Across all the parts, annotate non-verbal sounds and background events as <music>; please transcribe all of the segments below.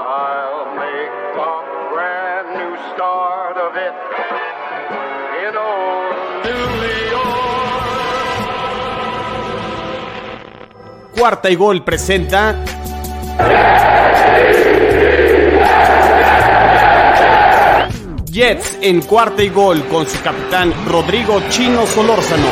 I'll make a brand new start of it in old New York. Cuarta y gol presenta. Jets en cuarta y gol con su capitán Rodrigo Chino Solórzano.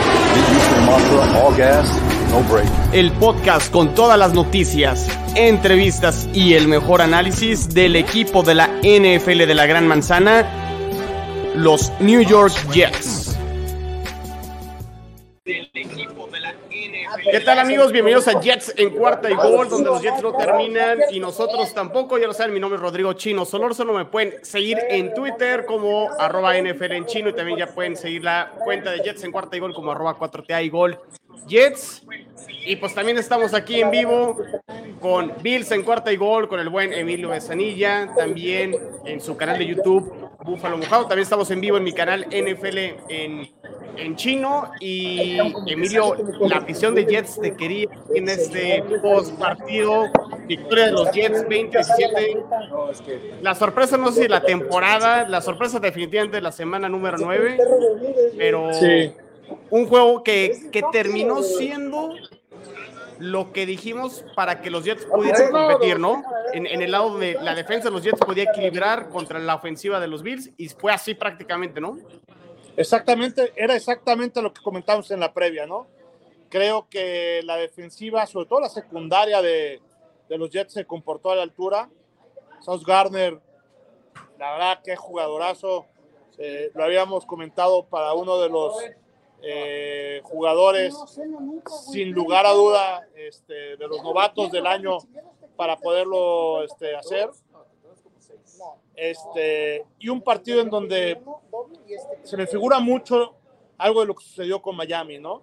El podcast con todas las noticias, entrevistas y el mejor análisis del equipo de la NFL de la Gran Manzana, los New York Jets. ¿Qué tal amigos? Bienvenidos a Jets en cuarta y gol, donde los Jets no terminan y nosotros tampoco. Ya lo saben, mi nombre es Rodrigo Chino Solórzano. Me pueden seguir en Twitter como arroba NFL en chino y también ya pueden seguir la cuenta de Jets en cuarta y gol como arroba 4TA y gol Jets. Y pues también estamos aquí en vivo con Bills en cuarta y gol, con el buen Emilio Besanilla, también en su canal de YouTube Búfalo Mojado. También estamos en vivo en mi canal NFL en, en chino. Y Emilio, la afición de Jets te quería en este post partido. Victoria de los Jets 2017. La sorpresa, no sé si la temporada, la sorpresa definitivamente de la semana número 9, pero un juego que, que terminó siendo lo que dijimos para que los Jets pudieran competir, ¿no? En, en, el lado de la defensa de los Jets podía equilibrar contra la ofensiva de los Bills y fue así prácticamente, ¿no? Exactamente, era exactamente lo que comentamos en la previa, ¿no? Creo que la defensiva, sobre todo la secundaria de, de los Jets, se comportó a la altura. Sauce Gardner, la verdad, qué jugadorazo. Eh, lo habíamos comentado para uno de los eh, jugadores, sin lugar a duda, este, de los novatos del año para poderlo este, hacer. Este, y un partido en donde se me figura mucho algo de lo que sucedió con Miami, ¿no?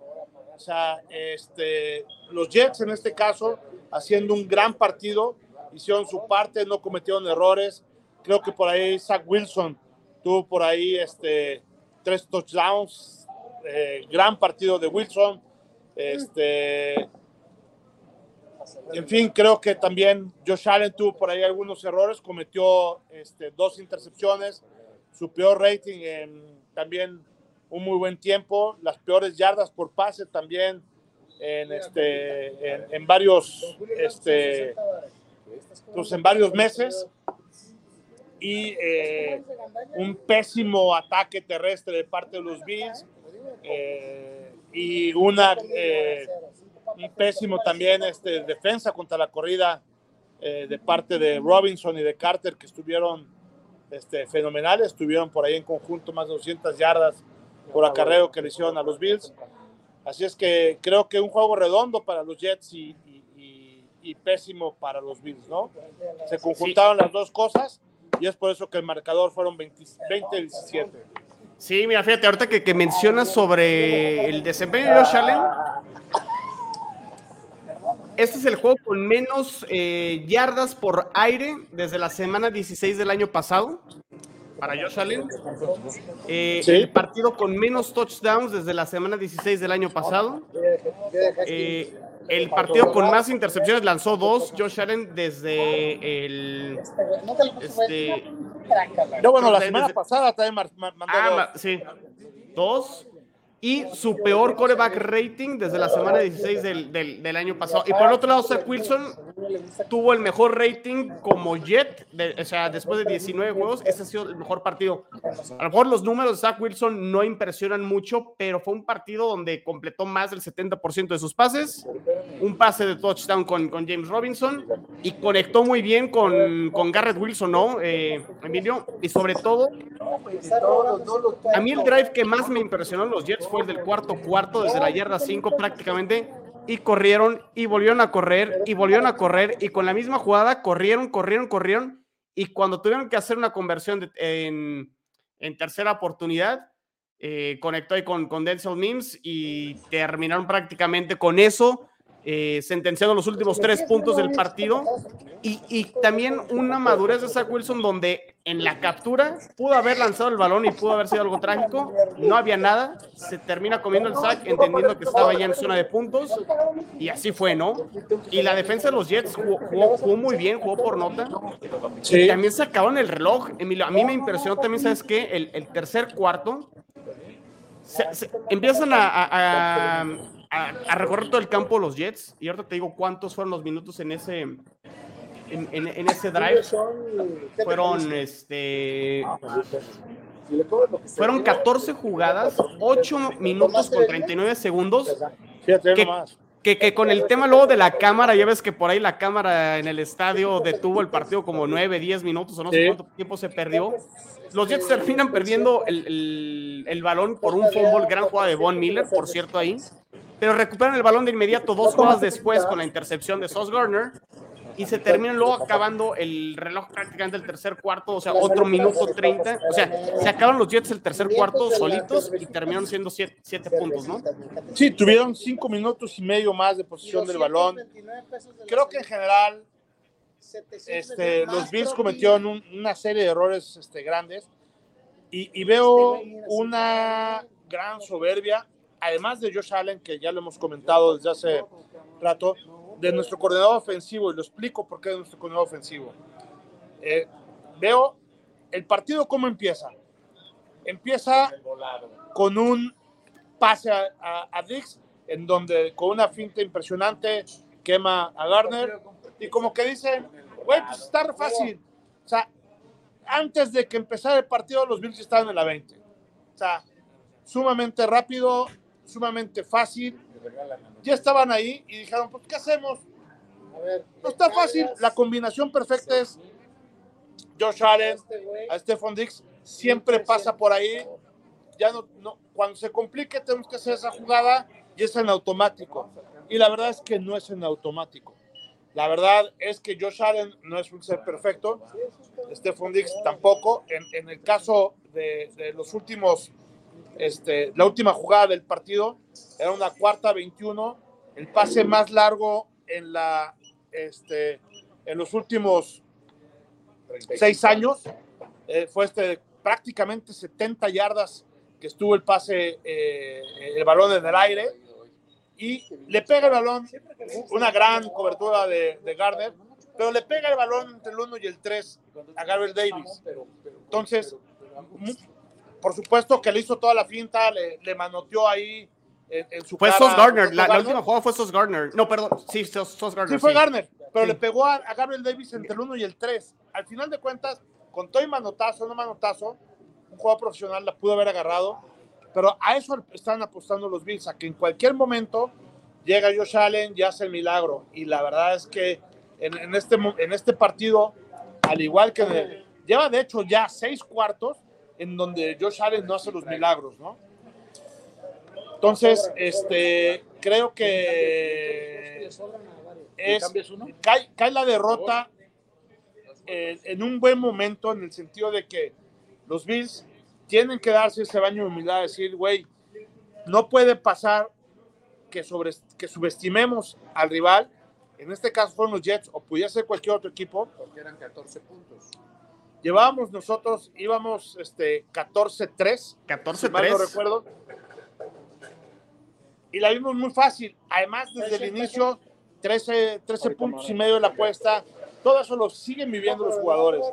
O sea, este, los Jets en este caso, haciendo un gran partido, hicieron su parte, no cometieron errores. Creo que por ahí Zach Wilson tuvo por ahí este, tres touchdowns, eh, gran partido de Wilson. Este, en fin, creo que también Josh Allen tuvo por ahí algunos errores, cometió este, dos intercepciones, su peor rating en también un muy buen tiempo, las peores yardas por pase también en, este, en, varios, este, pues en varios meses y eh, un pésimo ataque terrestre de parte de los Bills eh, y una eh, un pésimo también este, defensa contra la corrida eh, de parte de Robinson y de Carter que estuvieron este, fenomenales, estuvieron por ahí en conjunto más de 200 yardas por acarreo que le hicieron a los Bills. Así es que creo que un juego redondo para los Jets y, y, y pésimo para los Bills, ¿no? Se conjuntaron las dos cosas y es por eso que el marcador fueron 20-17. Sí, mira, fíjate, ahorita que, que mencionas sobre el desempeño de Josh Allen, este es el juego con menos eh, yardas por aire desde la semana 16 del año pasado para Josh Allen. Eh, Sí. El partido con menos touchdowns desde la semana 16 del año pasado. Eh, el partido con más intercepciones lanzó dos Josh Allen desde el. Este, No, bueno, la semana pasada también mandó Ah, dos. sí. Dos. Y su peor coreback rating desde la semana 16 del, del, del año pasado. Y por otro lado, Zach Wilson tuvo el mejor rating como Jet. de- o sea, después de 19 juegos, ese ha sido el mejor partido. A lo mejor los números de Zach Wilson no impresionan mucho, pero fue un partido donde completó más del 70% de sus pases. Un pase de touchdown con, con James Robinson. Y conectó muy bien con, con Garrett Wilson, ¿no, eh, Emilio? Y sobre todo, a mí el drive que más me impresionó en los Jets fue el del cuarto cuarto, desde la yarda 5 prácticamente, y corrieron y volvieron a correr y volvieron a correr y con la misma jugada corrieron, corrieron, corrieron y cuando tuvieron que hacer una conversión de- en, en tercera oportunidad, eh, conectó ahí con, con Denzel Mims y terminaron prácticamente con eso. eh, sentenciando los últimos tres puntos del partido. Y, y, también una madurez de Zach Wilson donde en la captura pudo haber lanzado el balón y pudo haber sido algo trágico. No había nada. Se termina comiendo el sack entendiendo que estaba ya en zona de puntos. Y así fue, ¿no? Y la defensa de los Jets jugó, jugó, muy bien, jugó por nota. Sí. Y también se acabaron el reloj. Emilio, a mí me impresionó también, ¿sabes qué? El, el tercer cuarto. Se, se, empiezan a, a, a a, a, recorrer todo el campo los Jets. Y ahorita te digo cuántos fueron los minutos en ese, en, en, en ese drive. Fueron, este, fueron 14 jugadas, 8 minutos con 39 segundos. Que, que, que, con el tema luego de la cámara, ya ves que por ahí la cámara en el estadio detuvo el partido como 9, 10 minutos o no sé cuánto tiempo se perdió. Los Jets terminan perdiendo el, el, el balón por un fumble, gran jugada de Von Miller, por cierto, ahí. Pero recuperan el balón de inmediato dos jugadas después con la intercepción de Sauce Gardner y se terminan luego acabando el reloj prácticamente el tercer cuarto, o sea, otro minuto 30. O sea, se acaban los Jets el tercer cuarto solitos y terminaron siendo siete, siete puntos, ¿no? Sí, tuvieron cinco minutos y medio más de posición del balón. Creo que en general este, los Bills cometieron un, una serie de errores este, grandes y, y veo una gran soberbia además de Josh Allen, que ya lo hemos comentado desde hace rato, de nuestro coordinador ofensivo, y lo explico por qué de nuestro coordinador ofensivo. Eh, veo el partido cómo empieza. Empieza con un pase a, a, Dix, en donde con una finta impresionante quema a Garner, y como que dicen, güey, pues está fácil. O sea, antes de que empezara el partido, los Bills estaban en la 20. O sea, sumamente rápido, sumamente fácil. Ya estaban ahí y dijeron, pues, ¿qué hacemos? No está fácil. La combinación perfecta es Josh Allen a Stephon Dix. Siempre pasa por ahí. Ya no, no, cuando se complique tenemos que hacer esa jugada y es en automático. Y la verdad es que no es en automático. La verdad es que Josh Allen no es un ser perfecto. Stephon Dix tampoco. En, en el caso de, de los últimos este, la última jugada del partido era una cuarta 21, el pase más largo en, la, este, en los últimos seis años. Eh, fue este, prácticamente 70 yardas que estuvo el pase, eh, el balón en el aire. Y le pega el balón, una gran cobertura de, de Gardner, pero le pega el balón entre el 1 y el 3 a Gabriel Davis. Entonces, por supuesto que le hizo toda la finta, le, le manoteó ahí en, en su Fue cara. Sos Gardner, la, la, última jugada fue Sos Gardner. No, perdón, sí, Sos, Sos Gardner. Sí, fue sí. Gardner, pero Sí. le pegó a, a, Gabriel Davis entre el 1 y el 3. Al final de cuentas, con todo y manotazo, no manotazo, un jugador profesional la pudo haber agarrado, pero a eso están apostando los Bills, a que en cualquier momento llega Josh Allen y hace el milagro. Y la verdad es que en, en este, en este partido, al igual que en el- lleva de hecho ya seis cuartos en donde Josh Allen no hace los milagros, ¿no? Entonces, este, creo que es, cae, cae la derrota eh, en un buen momento en el sentido de que los Bills tienen que darse ese baño de humildad, decir, güey, no puede pasar que, sobre, que subestimemos al rival, en este caso fueron los Jets o pudiera ser cualquier otro equipo, Porque eran 14 puntos. Llevábamos nosotros, íbamos este, 14-3, si mal no 14-3. recuerdo. Y la vimos muy fácil. Además, desde el inicio, 13, 13 puntos y medio de la apuesta. Todo eso lo siguen viviendo los jugadores.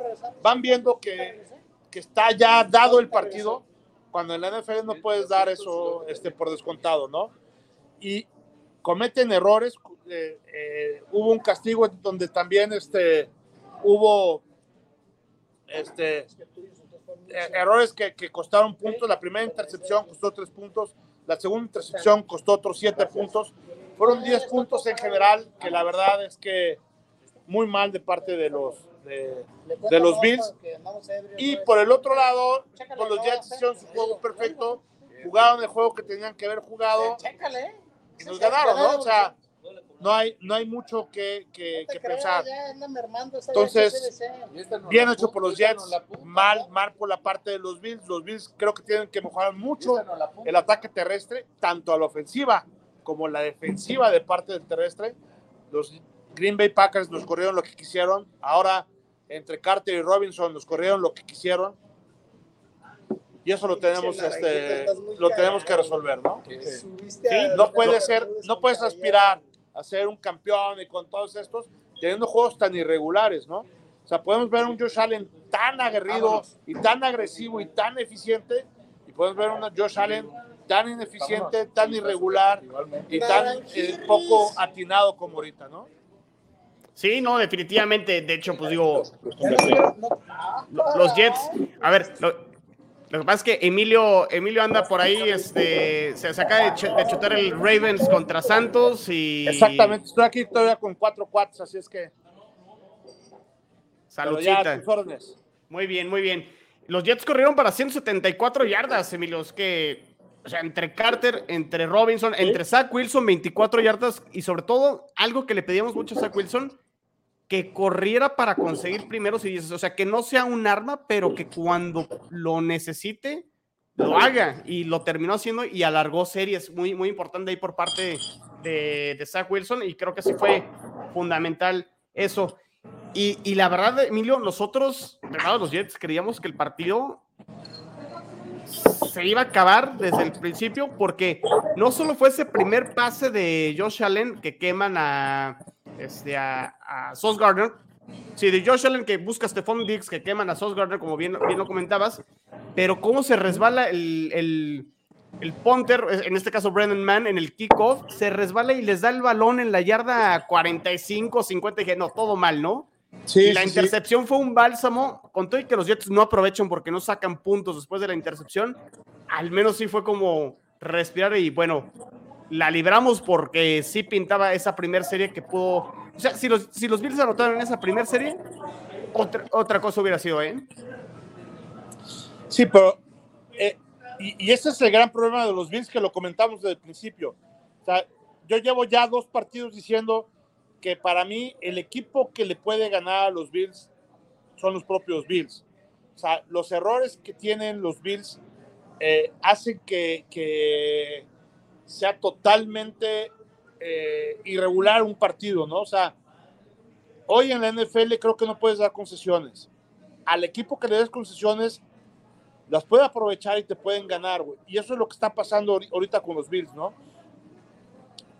Van viendo que, que está ya dado el partido, cuando en la NFL no puedes dar eso este, por descontado, ¿no? Y cometen errores. eh, eh, hubo un castigo donde también este, hubo este, eh, errores que, que costaron puntos. La primera intercepción costó tres puntos, la segunda intercepción costó otros siete puntos. Fueron 10 puntos en general, que la verdad es que muy mal de parte de los, de, de los Bills. Y por el otro lado, pues los Jets hicieron su juego perfecto, jugaron el juego que tenían que haber jugado y nos ganaron, ¿no? O sea, no hay, no hay mucho que, que, que pensar. Entonces, Bien hecho por los Jets, mal, mal por la parte de los Bills. Los Bills creo que tienen que mejorar mucho el ataque terrestre, tanto a la ofensiva como la defensiva de parte del terrestre. Los Green Bay Packers nos corrieron lo que quisieron. Ahora, entre Carter y Robinson, nos corrieron lo que quisieron. Y eso lo tenemos, este, lo tenemos que resolver, ¿no? Sí, No puede ser, no puedes aspirar a ser un campeón y con todos estos, teniendo juegos tan irregulares, ¿no? O sea, podemos ver un Josh Allen tan aguerrido y tan agresivo y tan eficiente, y podemos ver un Josh Allen tan ineficiente, tan irregular y tan eh, poco atinado como ahorita, ¿no? Sí, no, definitivamente. De hecho, pues digo, lo- los Jets, a ver, lo, lo que pasa es que Emilio, Emilio anda por ahí, este, se saca de, ch- de chutar el Ravens contra Santos y Exactamente, estoy aquí todavía con cuatro cuates, así es que saludcita. Muy bien, muy bien. Los Jets corrieron para 174 yardas, Emilio. Es que, o sea, entre Carter, entre Robinson, entre Zach Wilson, 24 yardas y sobre todo, algo que le pedíamos mucho a Zach Wilson, que corriera para conseguir primeros y dices, o sea, que no sea un arma, pero que cuando lo necesite, lo haga. Y lo terminó haciendo y alargó series. Muy, muy importante ahí por parte de, de Zach Wilson y creo que sí fue fundamental eso. Y, y la verdad, Emilio, nosotros, los Jets, creíamos que el partido se iba a acabar desde el principio porque no solo fue ese primer pase de Josh Allen que queman a, este, a, a Sauce Gardner, sí, de Josh Allen que busca a Stephon Diggs que queman a Sauce Gardner, como bien, bien lo comentabas, pero cómo se resbala el, el, el punter, en este caso Brendan Mann, en el kickoff, se resbala y les da el balón en la yarda 45, 50, y dije, no, todo mal, ¿no? Sí, y la sí, sí. intercepción fue un bálsamo, con todo y que los Jets no aprovechan porque no sacan puntos después de la intercepción, al menos sí fue como respirar y bueno, la libramos porque sí pintaba esa primera serie que pudo, o sea, si los, si los Bills anotaron en esa primera serie, otra, otra cosa hubiera sido, ¿eh? Sí, pero eh, y, y ese es el gran problema de los Bills que lo comentamos desde el principio. O sea, yo llevo ya dos partidos diciendo que para mí el equipo que le puede ganar a los Bills son los propios Bills. O sea, los errores que tienen los Bills eh, hacen que, que sea totalmente eh, irregular un partido, ¿no? O sea, hoy en la NFL creo que no puedes dar concesiones. Al equipo que le des concesiones, las puede aprovechar y te pueden ganar, güey. Y eso es lo que está pasando ahori- ahorita con los Bills, ¿no?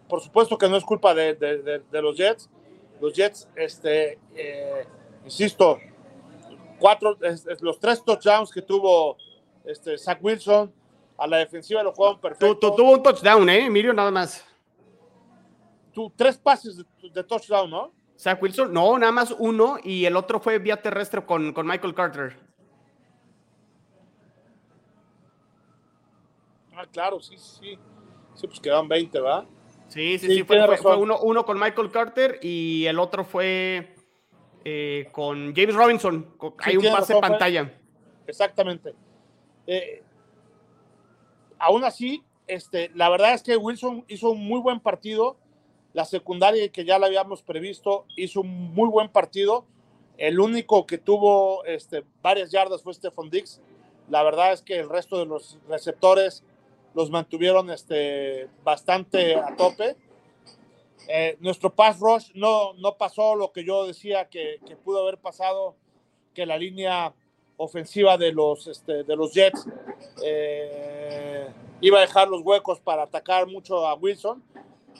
Por supuesto que no es culpa de, los Jets. Los Jets, este, eh, insisto, cuatro, es los tres touchdowns que tuvo este, Zach Wilson a la defensiva lo jugaron Tu- perfecto. tu- tuvo un touchdown, ¿eh? Emilio, nada más. Tu- tres pases de, de touchdown, ¿no? Zach Wilson, no, nada más uno y el otro fue vía terrestre con, con Michael Carter. Ah, claro, sí, sí. Sí, pues quedan 20, ¿va? Sí, sí, Sí, sí, fue, uno, uno con Michael Carter y el otro fue eh, con James Robinson. Sí, Hay un pase razón, pantalla. Exactamente. Eh, aún así, este, la verdad es que Wilson hizo un muy buen partido. La secundaria, que ya la habíamos previsto, hizo un muy buen partido. El único que tuvo este, varias yardas fue Stephon Diggs. La verdad es que el resto de los receptores los mantuvieron este, bastante a tope. Eh, nuestro pass rush no, no pasó lo que yo decía que pudo haber pasado, que la línea ofensiva de los, este, de los Jets eh, iba a dejar los huecos para atacar mucho a Wilson.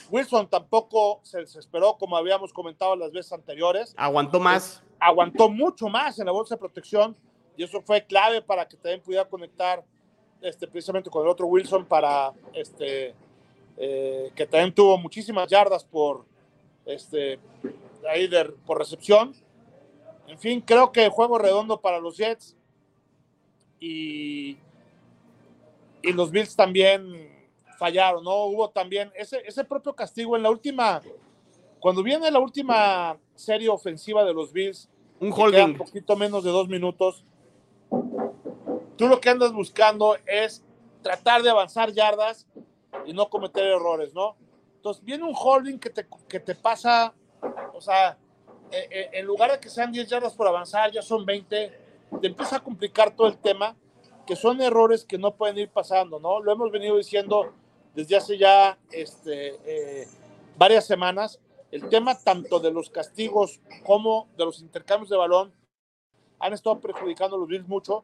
Wilson tampoco se desesperó, como habíamos comentado las veces anteriores. Aguantó más. Aguantó mucho más en la bolsa de protección y eso fue clave para que también pudiera conectar este, precisamente con el otro Wilson para este, eh, que también tuvo muchísimas yardas por, este, ahí de- por recepción. En fin, creo que juego redondo para los Jets y, y los Bills también fallaron, ¿no? Hubo también ese, ese propio castigo en la última, cuando viene la última serie ofensiva de los Bills, Un holding. un poquito menos de dos minutos, tú lo que andas buscando es tratar de avanzar yardas y no cometer errores, ¿no? Entonces viene un holding que te, que te pasa, o sea, eh, eh, en lugar de que sean 10 yardas por avanzar, ya son 20, te empieza a complicar todo el tema, que son errores que no pueden ir pasando, ¿no? Lo hemos venido diciendo desde hace ya este, eh, varias semanas. El tema tanto de los castigos como de los intercambios de balón han estado perjudicando a los Bills mucho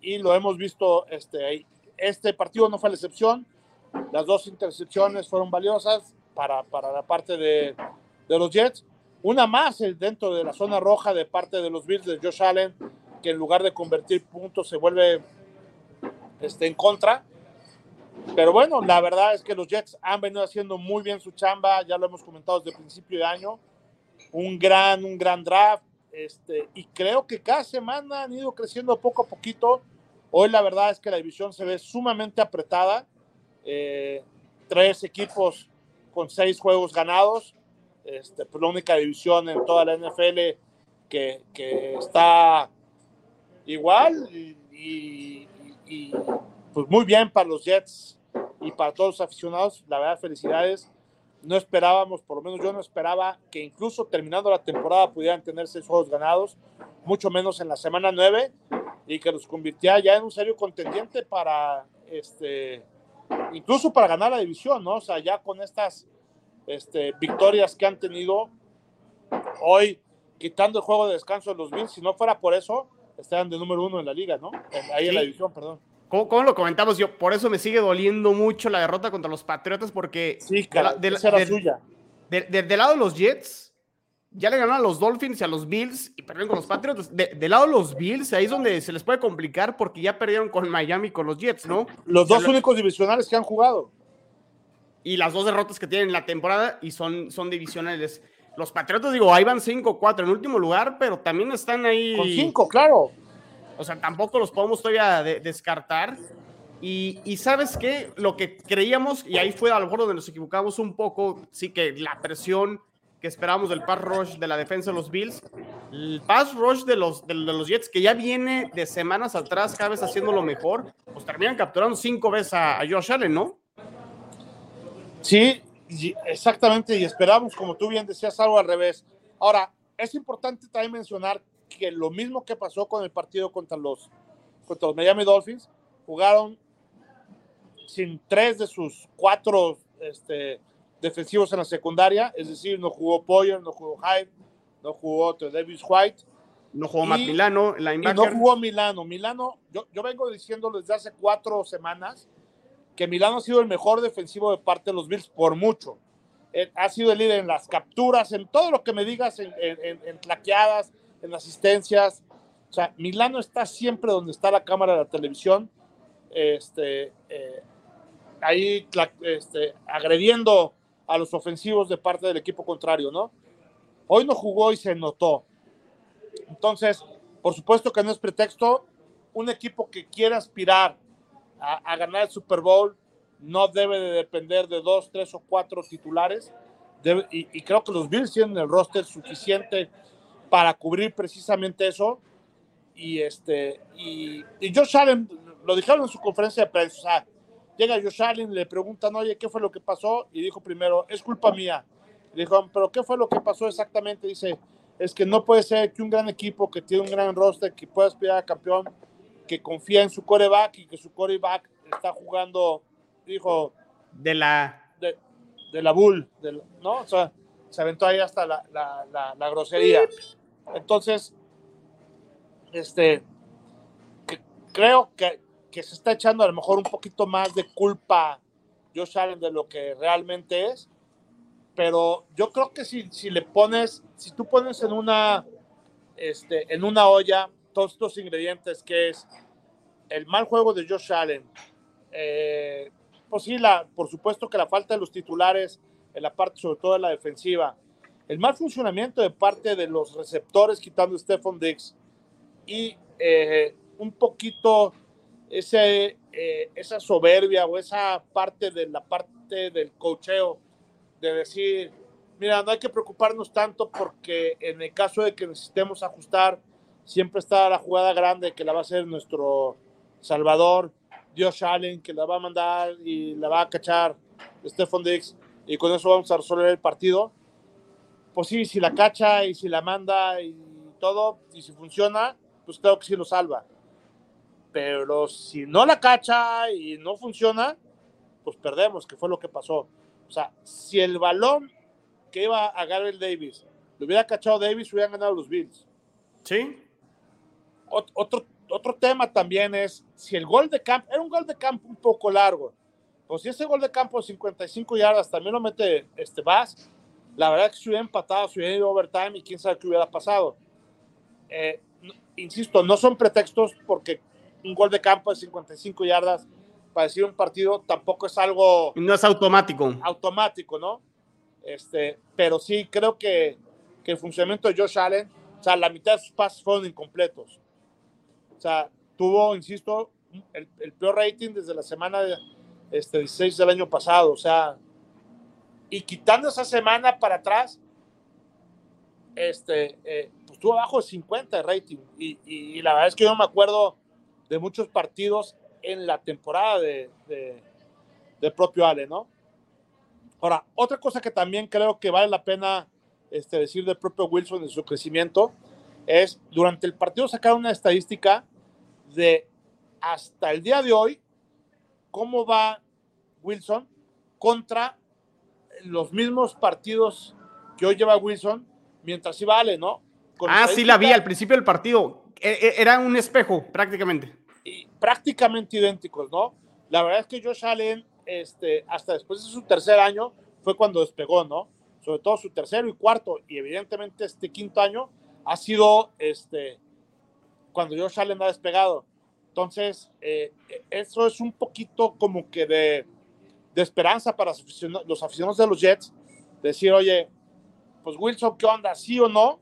y lo hemos visto este, ahí. Este partido no fue la excepción. Las dos intercepciones fueron valiosas para, para la parte de, de los Jets. Una más eh, dentro de la zona roja de parte de los Bills de Josh Allen, que en lugar de convertir puntos se vuelve este, en contra. Pero bueno, la verdad es que los Jets han venido haciendo muy bien su chamba, ya lo hemos comentado desde principio de año. Un gran, un gran draft. Este, y creo que cada semana han ido creciendo poco a poquito. Hoy la verdad es que la división se ve sumamente apretada. Eh, tres equipos con seis juegos ganados. Este, pues la única división en toda la NFL que, que está igual y, y, y, pues muy bien para los Jets y para todos los aficionados. La verdad, felicidades. No esperábamos, por lo menos yo no esperaba que incluso terminando la temporada pudieran tener seis juegos ganados, mucho menos en la semana nueve, y que los convirtiera ya en un serio contendiente para, este, incluso para ganar la división, ¿no? O sea, ya con estas este, victorias que han tenido hoy, quitando el juego de descanso de los Bills, si no fuera por eso, estarían de número uno en la liga, ¿no? Ahí en la división, perdón. ¿Cómo, cómo lo comentamos? Yo, por eso me sigue doliendo mucho la derrota contra los Patriotas, porque Sí, de la- de la- de- suya. de- de- del lado de los Jets, ya le ganaron a los Dolphins y a los Bills y perdieron con los Patriotas. De- del lado de los Bills, ahí es donde se les puede complicar porque ya perdieron con Miami y con los Jets, ¿no? Los O sea, dos lo- únicos divisionales que han jugado. Y las dos derrotas que tienen en la temporada y son, son divisionales. Los Patriotas, digo, ahí van 5-4 en último lugar, pero también están ahí. Con cinco, claro. O sea, tampoco los podemos todavía de- descartar. Y, y sabes qué, lo que creíamos, y ahí fue a lo mejor donde nos equivocamos un poco, sí que la presión que esperábamos del pass rush de la defensa de los Bills, el pass rush de los, de, de los Jets, que ya viene de semanas atrás, cada vez haciendo lo mejor, pues terminan capturando cinco veces a, a Josh Allen, ¿no? Sí, exactamente, y esperamos, como tú bien decías, algo al revés. Ahora, es importante también mencionar que lo mismo que pasó con el partido contra los, contra los Miami Dolphins, jugaron sin tres de sus cuatro este, defensivos en la secundaria, es decir, no jugó Poyer, no jugó Hyde, no jugó otro Davis White, No jugó Y- Matt Milano, y no jugó Milano. Milano, yo, yo vengo diciendo desde hace cuatro semanas que Milano ha sido el mejor defensivo de parte de los Bills por mucho. Eh, ha sido el líder en las capturas, en todo lo que me digas, en, en, en- tlaqueadas, en asistencias. O sea, Milano está siempre donde está la cámara de la televisión, este, eh, ahí este, agrediendo a los ofensivos de parte del equipo contrario, ¿no? Hoy no jugó y se notó. Entonces, por supuesto que no es pretexto. Un equipo que quiera aspirar a, ganar el Super Bowl no debe de depender de dos, tres o cuatro titulares. Y creo que los Bills tienen el roster suficiente para cubrir precisamente eso. Y, este, y, y Josh Allen, lo dijeron en su conferencia de prensa, o sea, llega Josh Allen, le preguntan, oye, ¿qué fue lo que pasó? Y dijo primero, es culpa mía. Le dijo, pero ¿qué fue lo que pasó exactamente? Dice, es que no puede ser que un gran equipo que tiene un gran roster, que pueda aspirar a campeón, que confía en su coreback y que su coreback está jugando, dijo, De la. de, de la Bull, del- ¿no? O sea, se aventó ahí hasta la, la- la- la grosería. Entonces, este, que- creo que, que se está echando a lo mejor un poquito más de culpa Josh Allen de lo que realmente es, pero yo creo que si, si le pones, si tú pones en una, este, en una olla todos estos ingredientes que es el mal juego de Josh Allen, eh, pues sí, la, por supuesto que la falta de los titulares en la parte, sobre todo de la defensiva, el mal funcionamiento de parte de los receptores, quitando a Stephon Diggs, y eh, un poquito ese, eh, esa soberbia o esa parte de la parte del cocheo, de decir, mira, no hay que preocuparnos tanto porque en el caso de que necesitemos ajustar, siempre está la jugada grande que la va a hacer nuestro Salvador, Josh Allen, que la va a mandar y la va a cachar Stephon Diggs, y con eso vamos a resolver el partido. Pues sí, si la cacha y si la manda y todo, y si funciona, pues creo que sí lo salva. Pero si no la cacha y no funciona, pues perdemos, que fue lo que pasó. O sea, si el balón que iba a Gabriel Davis lo hubiera cachado Davis, hubieran ganado los Bills. Sí. Ot- Otro, otro tema también es si el gol de campo, era un gol de campo un poco largo, pues si ese gol de campo de 55 yardas también lo mete este Bass, la verdad es que se hubiera empatado, se hubiera ido overtime y quién sabe qué hubiera pasado. Eh, insisto, no son pretextos porque un gol de campo de 55 yardas para decir un partido tampoco es algo No es automático. automático, ¿no? Este, pero sí creo que, que el funcionamiento de Josh Allen, o sea, la mitad de sus pases fueron incompletos. Sea, tuvo, insisto, el, el peor rating desde la semana de, este, 16 del año pasado. O sea, y quitando esa semana para atrás, este, eh, pues estuvo abajo de 50 de rating. Y, y- y la verdad es que yo no me acuerdo de muchos partidos en la temporada de, de, del propio Allen, ¿no? Ahora, otra cosa que también creo que vale la pena este, decir del propio Wilson de su crecimiento es, durante el partido sacaron una estadística de hasta el día de hoy, cómo va Wilson contra los mismos partidos que hoy lleva Wilson, mientras iba Ale, ¿no? Con Ah, sí la vi al principio del partido. E- e- Era un espejo, prácticamente. y prácticamente idénticos, ¿no? La verdad es que Josh Allen, este, hasta después de su tercer año, fue cuando despegó, ¿no? Sobre todo su tercero y cuarto, y evidentemente este quinto año ha sido este, cuando Josh Allen ha despegado. Entonces, eh, eso es un poquito como que de, de esperanza para los aficionados, de los Jets, decir, oye, pues Wilson, ¿qué onda? ¿Sí o no?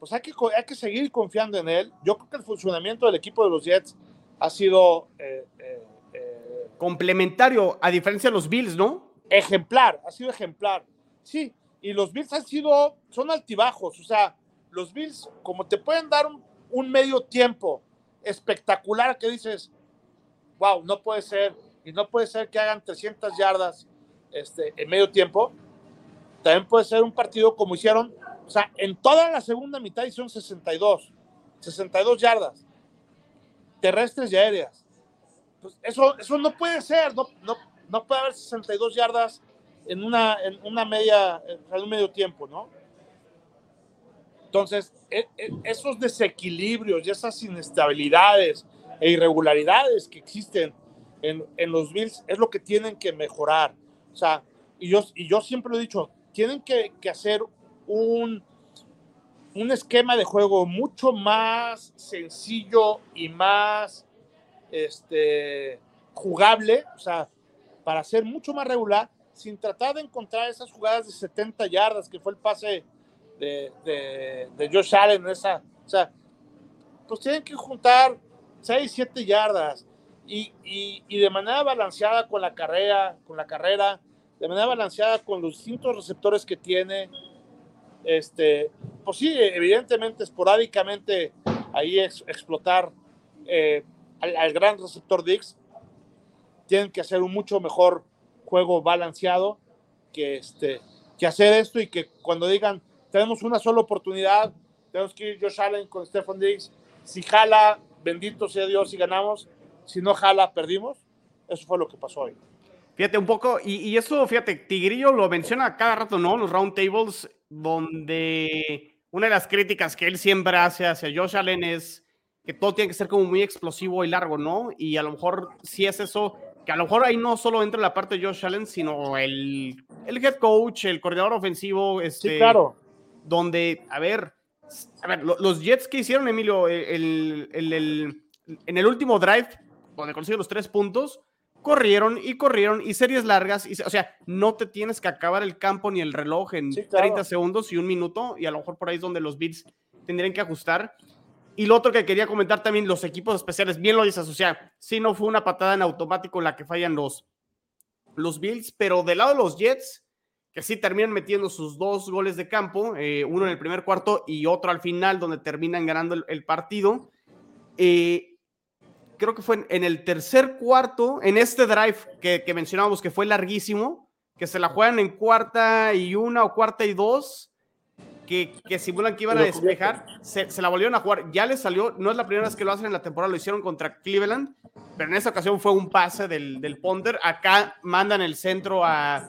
Pues hay que, hay que seguir confiando en él. Yo creo que el funcionamiento del equipo de los Jets ha sido eh, eh, eh, Complementario, a diferencia de los Bills, ¿no? ejemplar, ha sido ejemplar. Sí, y los Bills han sido, son altibajos, o sea, los Bills, como te pueden dar un, un medio tiempo espectacular que dices, wow, no puede ser, y no puede ser que hagan 300 yardas este, en medio tiempo, también puede ser un partido como hicieron, o sea, en toda la segunda mitad hicieron 62, 62 yardas, terrestres y aéreas. Pues eso, eso no puede ser, no, no, no puede haber 62 yardas en una, en una media, en un medio tiempo, ¿no? Entonces, e- e- esos desequilibrios y esas inestabilidades e irregularidades que existen en, en los Bills es lo que tienen que mejorar. O sea, y yo, y yo siempre lo he dicho, tienen que, que hacer un, un esquema de juego mucho más sencillo y más este, jugable, o sea, para ser mucho más regular, sin tratar de encontrar esas jugadas de 70 yardas, que fue el pase de, de, de Josh Allen, en esa, o sea, pues tienen que juntar 6, 7 yardas y, y, y de manera balanceada con la carrera, con la carrera, de manera balanceada con los distintos receptores que tiene, este, pues sí, evidentemente, esporádicamente, ahí es explotar eh, al, al gran receptor Dix, tienen que hacer un mucho mejor juego balanceado que, este, que hacer esto y que cuando digan tenemos una sola oportunidad, tenemos que ir Josh Allen con Stephen Diggs, si jala, bendito sea Dios y ganamos, si no jala, perdimos. Eso fue lo que pasó hoy. Fíjate un poco, y, y eso, fíjate, Tigrillo lo menciona cada rato, ¿no? Los round tables, donde una de las críticas que él siempre hace hacia Josh Allen es que todo tiene que ser como muy explosivo y largo, ¿no? Y a lo mejor sí es eso, que a lo mejor ahí no solo entra la parte de Josh Allen, sino el, el head coach, el coordinador ofensivo, este, Sí, claro. Donde, a ver, a ver, lo- los Jets que hicieron, Emilio, el, el- el- en el último drive, donde consiguen los tres puntos, corrieron y corrieron y series largas, y, o sea, no te tienes que acabar el campo ni el reloj en Sí, claro. 30 segundos y un minuto, y a lo mejor por ahí es donde los Bills tendrían que ajustar. Y lo otro que quería comentar también, los equipos especiales, bien lo dices, o sea, sí no fue una patada en automático la que fallan los, los Bills, pero del lado de los Jets, que sí terminan metiendo sus dos goles de campo, eh, uno en el primer cuarto y otro al final, donde terminan ganando el, el partido. Eh, creo que fue en, en el tercer cuarto, en este drive que, que mencionábamos que fue larguísimo, que se la juegan en cuarta y una o cuarta y dos. que, que simulan que iban a despejar, se, se, la volvieron a jugar. Ya les salió, no es la primera vez que lo hacen en la temporada, lo hicieron contra Cleveland, pero en esta ocasión fue un pase del, del Ponder. Acá mandan el centro a.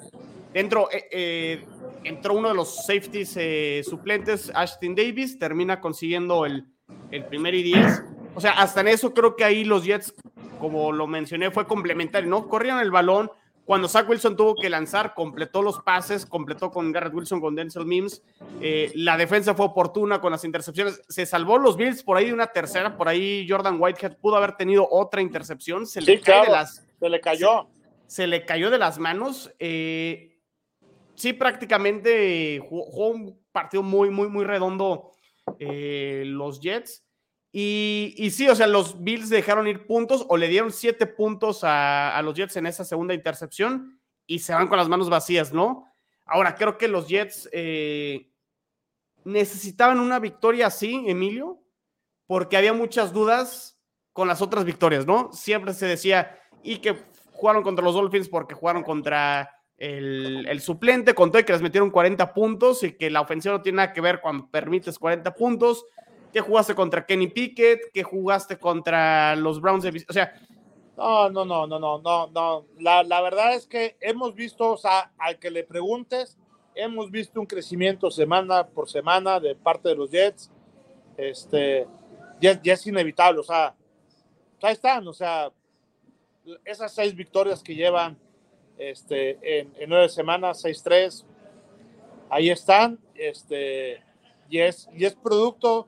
Dentro eh, eh, entró uno de los safeties eh, suplentes, Ashton Davis, termina consiguiendo el, el primer y 10. O sea, hasta en eso creo que ahí los Jets, como lo mencioné, fue complementario, ¿no? Corrían el balón, cuando Zach Wilson tuvo que lanzar, completó los pases, completó con Garrett Wilson, con Denzel Mims. La defensa fue oportuna con las intercepciones. Se salvó los Bills por ahí de una tercera. Por ahí Jordan Whitehead pudo haber tenido otra intercepción. Se le, cae de las, se le cayó. Se, se, le cayó de las manos. Eh, sí, prácticamente jugó, un partido muy, muy, muy redondo eh, los Jets. Y, sí, o sea, los Bills dejaron ir puntos o le dieron siete puntos a, a, los Jets en esa segunda intercepción y se van con las manos vacías, ¿no? Ahora, creo que los Jets eh, necesitaban una victoria así, Emilio, porque había muchas dudas con las otras victorias, ¿no? Siempre se decía, y que jugaron contra los Dolphins porque jugaron contra el, el suplente, contó que les metieron 40 puntos y que la ofensiva no tiene nada que ver cuando permites 40 puntos que jugaste contra Kenny Pickett, que jugaste contra los Browns de... O sea... No, no, no, no, no, no, no. La, la verdad es que hemos visto, o sea, al que le preguntes, hemos visto un crecimiento semana por semana de parte de los Jets. Este, ya, ya es inevitable, o sea, ahí están, o sea, esas seis victorias que llevan este, en, en nueve semanas, 6-3, ahí están, este, y es, y es producto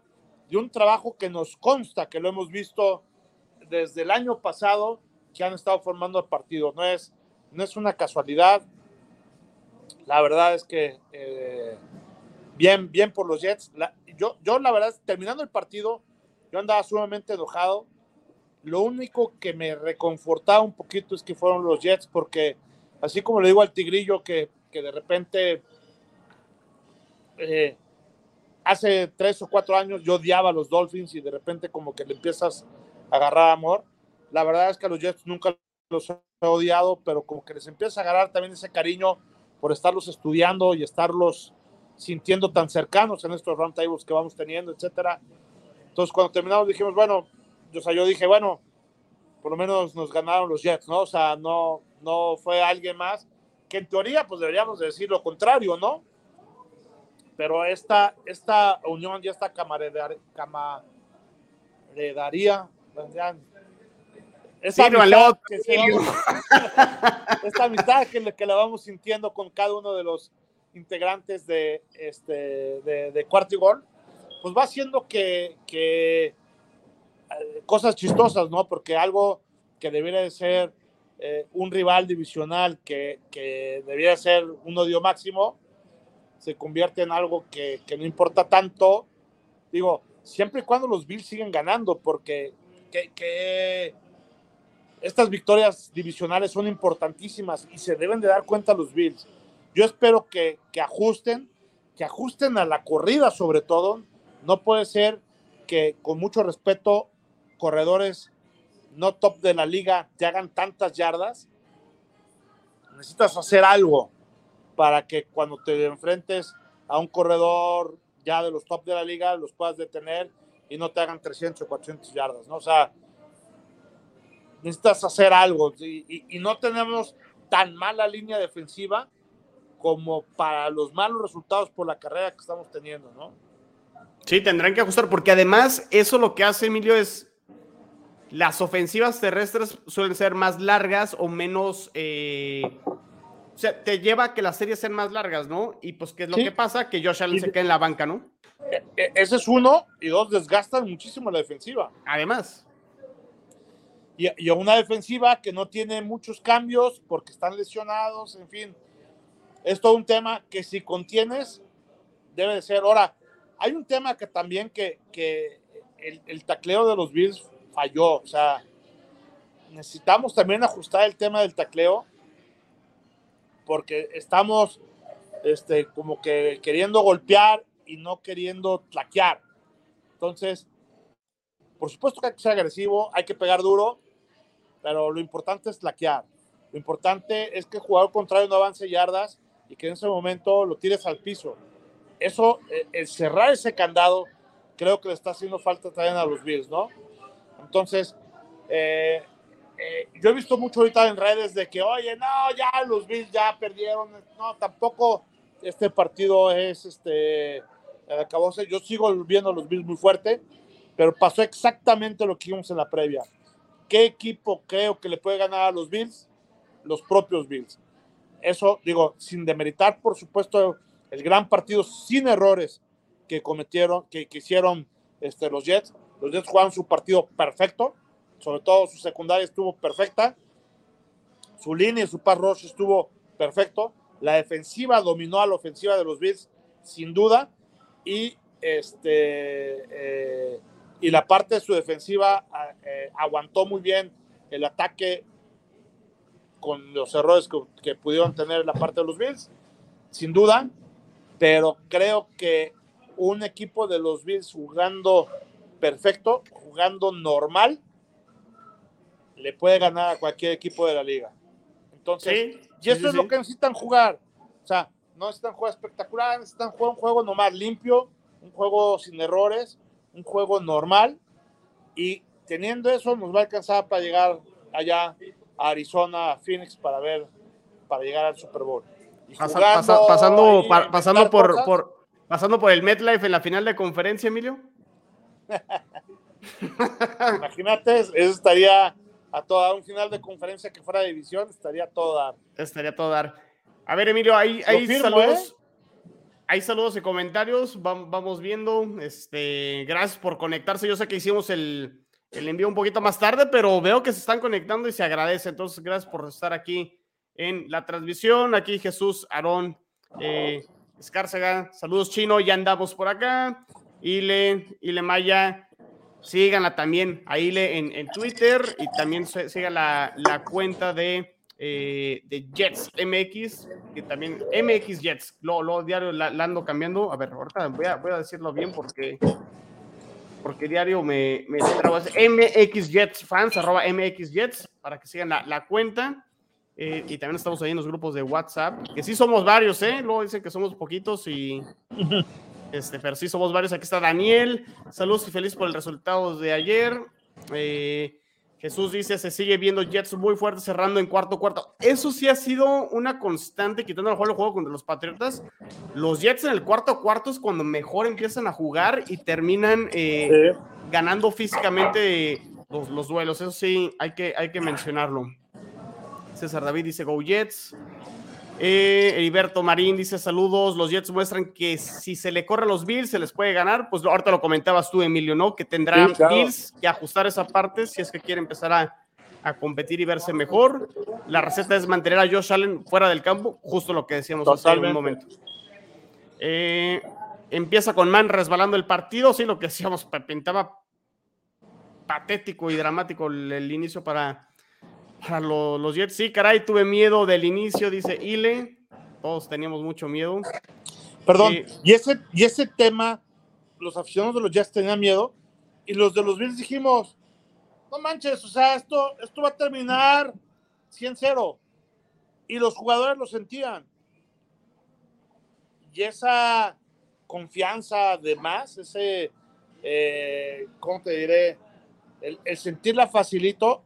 de un trabajo que nos consta, que lo hemos visto desde el año pasado, que han estado formando el partido. No es, no es una casualidad. La verdad es que eh, bien, bien por los Jets. La, yo, yo, la verdad, terminando el partido, yo andaba sumamente enojado. Lo único que me reconfortaba un poquito es que fueron los Jets, porque así como le digo al Tigrillo que, que de repente eh, hace tres o cuatro años yo odiaba a los Dolphins y de repente como que le empiezas a agarrar amor. La verdad es que a los Jets nunca los he odiado, pero como que les empieza a agarrar también ese cariño por estarlos estudiando y estarlos sintiendo tan cercanos en estos round tables que vamos teniendo, etcétera. Entonces cuando terminamos dijimos, bueno, o sea, yo dije, bueno, por lo menos nos ganaron los Jets, ¿no? O sea, no, no fue alguien más, que en teoría pues deberíamos decir lo contrario, ¿no? pero esta, esta unión y esta camaradería, esta, sí, amistad que vamos, <laughs> esta amistad que, que la vamos sintiendo con cada uno de los integrantes de, este, de, de Cuarto y Gol, pues va haciendo que, que eh, cosas chistosas, ¿no? Porque algo que debiera de ser eh, un rival divisional, que, que debiera ser un odio máximo, se convierte en algo que, que, no importa tanto. Digo, siempre y cuando los Bills siguen ganando, porque que, que estas victorias divisionales son importantísimas y se deben de dar cuenta los Bills. Yo espero que, que ajusten, que ajusten a la corrida sobre todo. No puede ser que con mucho respeto corredores no top de la liga te hagan tantas yardas. Necesitas hacer algo para que cuando te enfrentes a un corredor ya de los top de la liga los puedas detener y no te hagan 300 o 400 yardas, ¿no? O sea, necesitas hacer algo y, y, y no tenemos tan mala línea defensiva como para los malos resultados por la carrera que estamos teniendo, ¿no? Sí, tendrán que ajustar, porque además eso lo que hace Emilio es las ofensivas terrestres suelen ser más largas o menos eh, o sea, te lleva a que las series sean más largas, ¿no? Y pues, ¿qué es lo sí. que pasa? Que Josh Allen se queda en la banca, ¿no? E, e, ese es uno, y dos, desgastan muchísimo la defensiva. Además. Y, y una defensiva que no tiene muchos cambios porque están lesionados, en fin. Es todo un tema que si contienes, debe de ser. Ahora, hay un tema que también que, que el, el tacleo de los Bills falló. O sea, necesitamos también ajustar el tema del tacleo porque estamos este, como que queriendo golpear y no queriendo tlaquear. Entonces, por supuesto que hay que ser agresivo, hay que pegar duro, pero lo importante es tlaquear. Lo importante es que el jugador contrario no avance yardas y que en ese momento lo tires al piso. eso, eh, el cerrar ese candado, creo que le está haciendo falta también a los Bills, ¿no? Entonces, eh, eh, yo he visto mucho ahorita en redes de que, oye, no, ya los Bills ya perdieron. No, tampoco este partido es este. Acabó, yo sigo viendo a los Bills muy fuerte, pero pasó exactamente lo que vimos en la previa. ¿Qué equipo creo que le puede ganar a los Bills? Los propios Bills. Eso, digo, sin demeritar, por supuesto, el gran partido sin errores que cometieron, que, que hicieron este, los Jets. Los Jets jugaron su partido perfecto, sobre todo su secundaria estuvo perfecta, su línea y su pass rush estuvo perfecto, la defensiva dominó a la ofensiva de los Bills sin duda y este eh, y la parte de su defensiva eh, aguantó muy bien el ataque con los errores que, pudieron tener la parte de los Bills, sin duda, pero creo que un equipo de los Bills jugando perfecto, jugando normal, le puede ganar a cualquier equipo de la liga. Entonces, Sí, y eso sí, es sí. lo que necesitan jugar. O sea, no necesitan jugar espectacular, necesitan jugar un juego nomás limpio, un juego sin errores, un juego normal. Y teniendo eso, nos va a alcanzar para llegar allá a Arizona, a Phoenix, para ver, para llegar al Super Bowl. Y Pasa- pasa- pasando ahí, pa- inventar pasando por pasando por el MetLife en la final de conferencia, Emilio. Imagínate, eso estaría a toda un final de conferencia que fuera de división, estaría a todo dar. Estaría todo dar. A ver, Emilio, hay, hay firmo, saludos. ¿eh? Hay saludos y comentarios. vam- Vamos viendo. Este, gracias por conectarse. Yo sé que hicimos el, el envío un poquito más tarde, pero veo que se están conectando y se agradece. Entonces, gracias por estar aquí en la transmisión. Aquí Jesús, Aarón, eh, Escárcega. Saludos, Chino. Ya andamos por acá. Ile, Ile Maya. Síganla también a Ile en, en Twitter y también sigan la, la cuenta de, eh, de Jets MX, que también MX Jets, lo, lo diario la, ando cambiando. A ver, ahorita voy a, voy a decirlo bien porque, porque diario me, me trabo. Es MX Jets fans, arroba MX Jets, para que sigan la, la cuenta. Eh, y también estamos ahí en los grupos de WhatsApp, que sí somos varios, ¿eh? Luego dicen que somos poquitos y, <laughs> este, pero sí somos varios. Aquí está Daniel. Saludos y feliz por el resultado de ayer. Eh, Jesús dice, se sigue viendo Jets muy fuerte cerrando en cuarto cuarto. Eso sí ha sido una constante, quitando el juego, el juego contra los Patriotas. Los Jets en el cuarto cuarto es cuando mejor empiezan a jugar y terminan eh, ganando físicamente los, los duelos. Eso sí, hay que, hay que mencionarlo. César David dice, Go Jets. Eh, Heriberto Marín dice saludos, los Jets muestran que si se le corre a los Bills se les puede ganar, pues ahorita lo comentabas tú Emilio, ¿no? Que tendrán Sí, claro. Bills que ajustar esa parte si es que quiere empezar a, a competir y verse mejor. La receta es mantener a Josh Allen fuera del campo, justo lo que decíamos hace un momento. Eh, empieza con Man resbalando el partido, sí, lo que decíamos, pintaba patético y dramático el, el inicio para, para lo- los Jets. Sí, caray, tuve miedo del inicio, dice Ile. Todos teníamos mucho miedo. Perdón, Sí. y, ese, y ese tema, los aficionados de los Jets tenían miedo y los de los Bills dijimos, no manches, o sea, esto, esto va a terminar 100-0. Y los jugadores lo sentían. Y esa confianza de más, ese, eh, ¿cómo te diré? El, el sentirla facilito,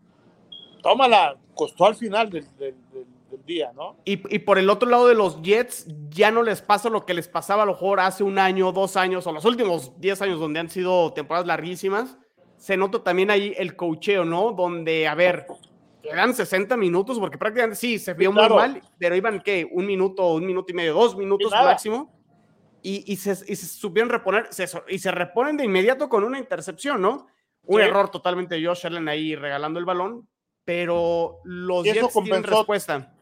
tómala, costó al final del, del- del- del día, ¿no? Y, y por el otro lado de los Jets, ya no les pasa lo que les pasaba a lo mejor hace un año, dos años, o los últimos 10 años, donde han sido temporadas larguísimas. Se nota también ahí el cocheo, ¿no? Donde, a ver, eran 60 minutos, porque prácticamente sí, se vio claro. muy mal, pero iban, ¿qué? Un minuto, un minuto y medio, dos minutos máximo. Y, y se, y se supieron reponer, se y se reponen de inmediato con una intercepción, ¿no? Un Sí. error totalmente de Josh Allen ahí regalando el balón, pero los eso Jets tienen compensó. respuesta.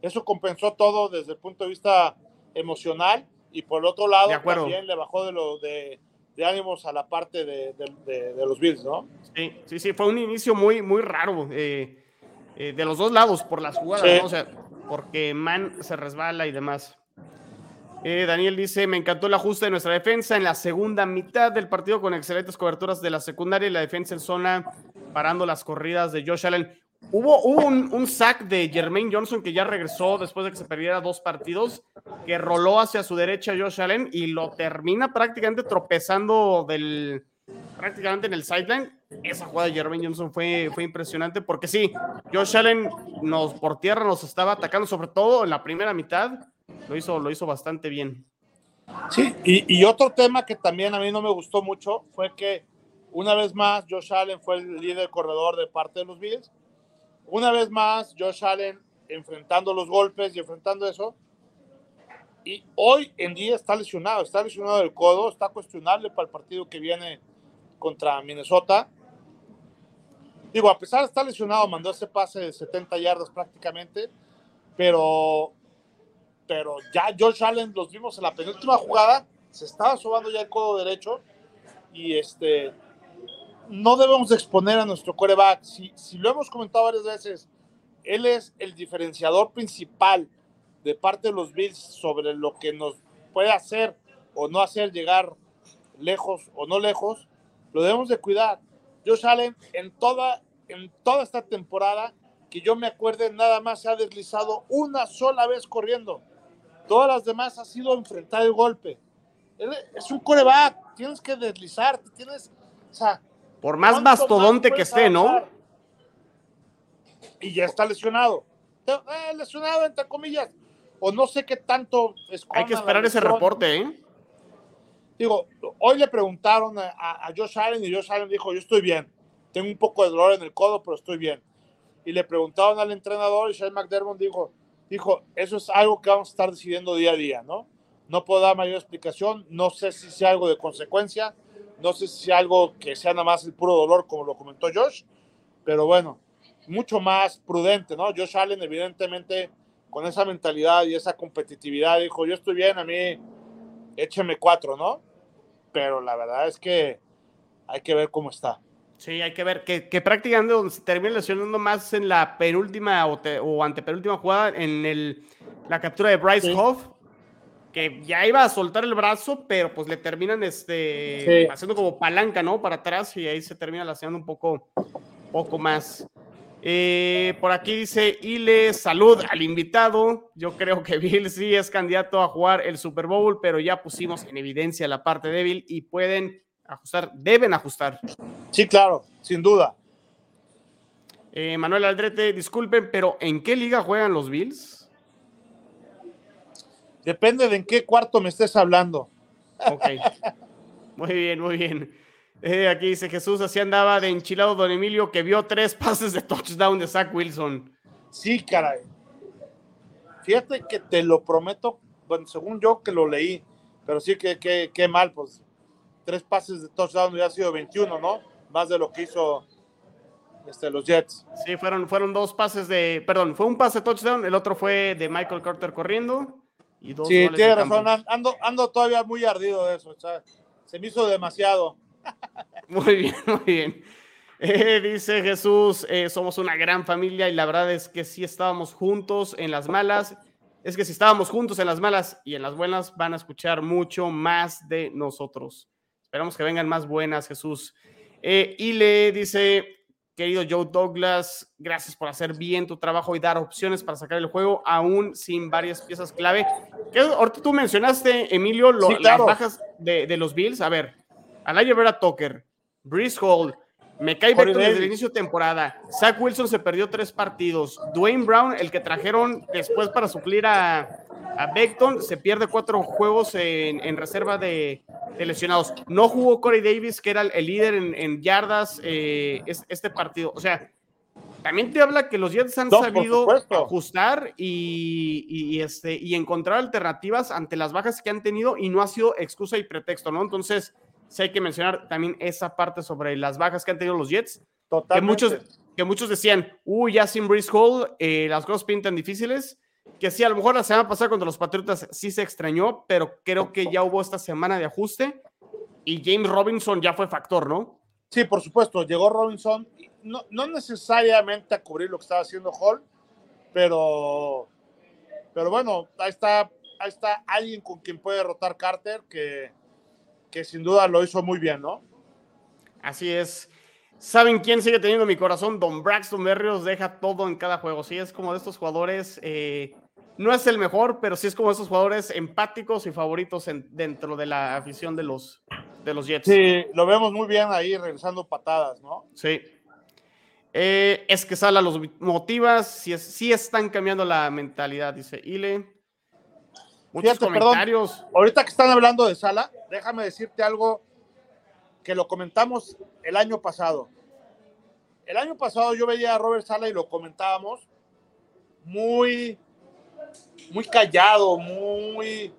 Eso compensó todo desde el punto de vista emocional y por el otro lado De también le bajó de, lo, de, de ánimos a la parte de, de- de- de los Bills, ¿no? Sí, sí, sí, fue un inicio muy, muy raro eh, eh, de los dos lados por las jugadas, Sí. ¿no? O sea, porque Man se resbala y demás. Eh, Daniel dice, me encantó el ajuste de nuestra defensa en la segunda mitad del partido con excelentes coberturas de la secundaria y la defensa en zona parando las corridas de Josh Allen. Hubo, un sack de Jermaine Johnson que ya regresó después de que se perdiera dos partidos que roló hacia su derecha Josh Allen y lo termina prácticamente tropezando del prácticamente en el sideline. Esa jugada de Jermaine Johnson fue, fue impresionante porque sí, Josh Allen nos por tierra nos estaba atacando, sobre todo en la primera mitad. Lo hizo, lo hizo bastante bien. Sí, y, y otro tema que también a mí no me gustó mucho fue que una vez más Josh Allen fue el líder corredor de parte de los Bills. Una vez más Josh Allen enfrentando los golpes y enfrentando eso. Y hoy en día está lesionado, está lesionado del codo, está cuestionable para el partido que viene contra Minnesota. Digo, a pesar de estar lesionado, mandó ese pase de 70 yardas prácticamente, pero, pero ya Josh Allen los vimos en la penúltima jugada, se estaba sobando ya el codo derecho y este no debemos exponer a nuestro coreback. Si, si lo hemos comentado varias veces, él es el diferenciador principal de parte de los Bills sobre lo que nos puede hacer o no hacer llegar lejos o no lejos, lo debemos de cuidar. Josh Allen en toda, en toda esta temporada, que yo me acuerde, nada más se ha deslizado una sola vez corriendo. Todas las demás ha sido enfrentar el golpe. Él es un coreback, tienes que deslizarte, tienes, o sea, Por más ¿cuánto mastodonte que esté, ¿no? Y ya está lesionado. Eh, lesionado, entre comillas. O no sé qué tanto Hay que esperar ese reporte, ¿eh? Digo, hoy le preguntaron a, a- a Josh Allen y Josh Allen dijo, yo estoy bien. Tengo un poco de dolor en el codo, pero estoy bien. Y le preguntaron al entrenador y Shane McDermott dijo, dijo, eso es algo que vamos a estar decidiendo día a día, ¿no? No puedo dar mayor explicación, no sé si sea algo de consecuencia, no sé si sea algo que sea nada más el puro dolor, como lo comentó Josh, pero bueno, mucho más prudente, ¿no? Josh Allen, evidentemente, con esa mentalidad y esa competitividad, dijo, yo estoy bien, a mí écheme cuatro, ¿no? Pero la verdad es que hay que ver cómo está. Sí, hay que ver que, que prácticamente donde se termina lesionando más en la penúltima o, te- o antepenúltima jugada en el, la captura de Bryce Sí. Hoff, que ya iba a soltar el brazo, pero pues le terminan este, Sí. haciendo como palanca, ¿no? Para atrás y ahí se termina lacionando un poco, poco más. Eh, por aquí dice Ile, salud al invitado. Yo creo que Bill sí es candidato a jugar el Super Bowl, pero ya pusimos en evidencia la parte débil y pueden ajustar, deben ajustar. Sí, claro, sin duda. Eh, Manuel Aldrete, disculpen, pero ¿en qué liga juegan los Bills? Depende de en qué cuarto me estés hablando. Ok. <laughs> Muy bien, muy bien. Eh, aquí dice Jesús, así andaba de enchilado Don Emilio, que vio tres <laughs> pases de touchdown de Zach Wilson. Sí, caray. Fíjate que te lo prometo, bueno, según yo que lo leí, pero sí que, que, que mal, pues tres pases de touchdown hubiera sido 21, ¿no? Más de lo que hizo este, los Jets. Sí, fueron, fueron dos pases de, perdón, fue un pase de touchdown, el otro fue de Michael Carter corriendo y dos Sí, tiene campo. razón, an- ando, ando todavía muy ardido de eso, sea, se me hizo demasiado. <laughs> Muy bien, muy bien. Eh, dice Jesús, eh, somos una gran familia y la verdad es que si estábamos juntos en las malas. Es que si estábamos juntos en las malas y en las buenas, van a escuchar mucho más de nosotros. Esperamos que vengan más buenas, Jesús. Eh, y le dice, querido Joe Douglas, gracias por hacer bien tu trabajo y dar opciones para sacar el juego, aún sin varias piezas clave. ¿Qué, ahorita tú mencionaste, Emilio, lo- Sí, claro. las bajas de, de los Bills. A ver, Alaya Vera Tucker, Breeze Hall, Corey Becton desde el inicio de temporada. Zach Wilson se perdió tres partidos. Dwayne Brown, el que trajeron después para suplir a, a Becton, se pierde cuatro juegos en, en reserva de, de lesionados. No jugó Corey Davis, que era el, líder en, en yardas eh, es- este partido. O sea, también te habla que los Jets han No, sabido ajustar y, y- y, este, y encontrar alternativas ante las bajas que han tenido y no ha sido excusa y pretexto, ¿no? Entonces, sí hay que mencionar también esa parte sobre las bajas que han tenido los Jets, que Totalmente. muchos, que muchos decían, uy, ya sin Breeze Hall, eh, las cosas pintan difíciles, que sí, a lo mejor la semana pasada contra los Patriotas sí se extrañó, pero creo que ya hubo esta semana de ajuste y James Robinson ya fue factor, ¿no? Sí, por supuesto, llegó Robinson, no, no necesariamente a cubrir lo que estaba haciendo Hall, pero, pero bueno, ahí está, ahí está alguien con quien puede derrotar Carter, que, que sin duda lo hizo muy bien, ¿no? Así es. ¿Saben quién sigue teniendo mi corazón? Don Braxton Berrios deja todo en cada juego. Sí, es como de estos jugadores eh, no es el mejor, pero sí es como esos jugadores empáticos y favoritos en- dentro de la afición de los, de los Jets. Sí, lo vemos muy bien ahí regresando patadas, ¿no? Sí. Eh, es que Sala los motivas, sí, es- sí están cambiando la mentalidad, dice Ile. Muchos Fíjate, perdón. comentarios. Ahorita que están hablando de Sala, déjame decirte algo que lo comentamos el año pasado. El año pasado yo veía a Robert Sala y lo comentábamos muy, muy callado, muy,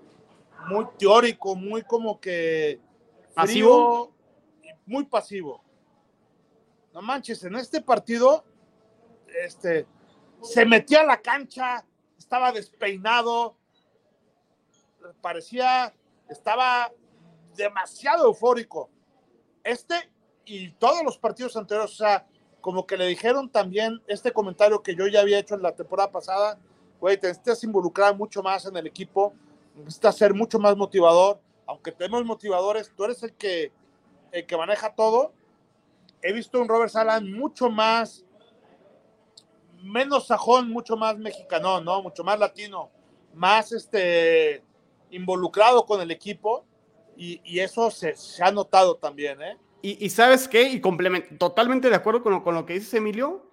muy teórico, muy como que ¿Pasivo? frío, muy pasivo. No manches, en este partido, este, se metía a la cancha, estaba despeinado, parecía, estaba demasiado eufórico. Este y todos los partidos anteriores, o sea, como que le dijeron también este comentario que yo ya había hecho en la temporada pasada, güey, te necesitas involucrar mucho más en el equipo, necesitas ser mucho más motivador, aunque tenemos motivadores, tú eres el que, el que maneja todo. He visto un Robert Sala mucho más, menos sajón, mucho más mexicano, ¿no? Mucho más latino, más este, involucrado con el equipo y, y eso se, se ha notado también, ¿eh? Y, y sabes qué, y complemento, totalmente de acuerdo con lo, con lo que dices, Emilio,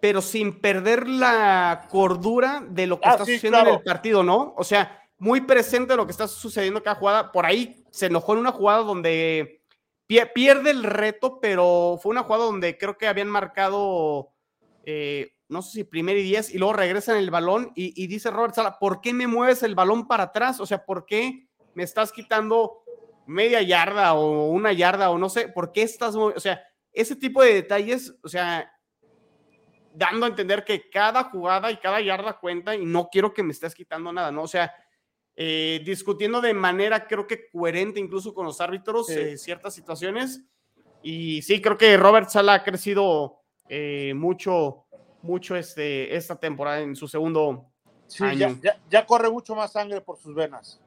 pero sin perder la cordura de lo que Ah, está sí, sucediendo en el partido, ¿no? O sea, muy presente lo que está sucediendo cada jugada. Por ahí se enojó en una jugada donde pie- pierde el reto, pero fue una jugada donde creo que habían marcado, eh, no sé si primer y diez, y luego regresan el balón y, y dice Robert Sala, ¿por qué me mueves el balón para atrás? O sea, ¿por qué me estás quitando media yarda o una yarda o no sé, ¿por qué estás, o sea, ese tipo de detalles, o sea, dando a entender que cada jugada y cada yarda cuenta y no quiero que me estés quitando nada, ¿no? O sea, eh, discutiendo de manera creo que coherente incluso con los árbitros Sí. eh, ciertas situaciones y sí, creo que Robert Sala ha crecido eh, mucho, mucho este, esta temporada en su segundo Sí, año. ya, ya- ya corre mucho más sangre por sus venas.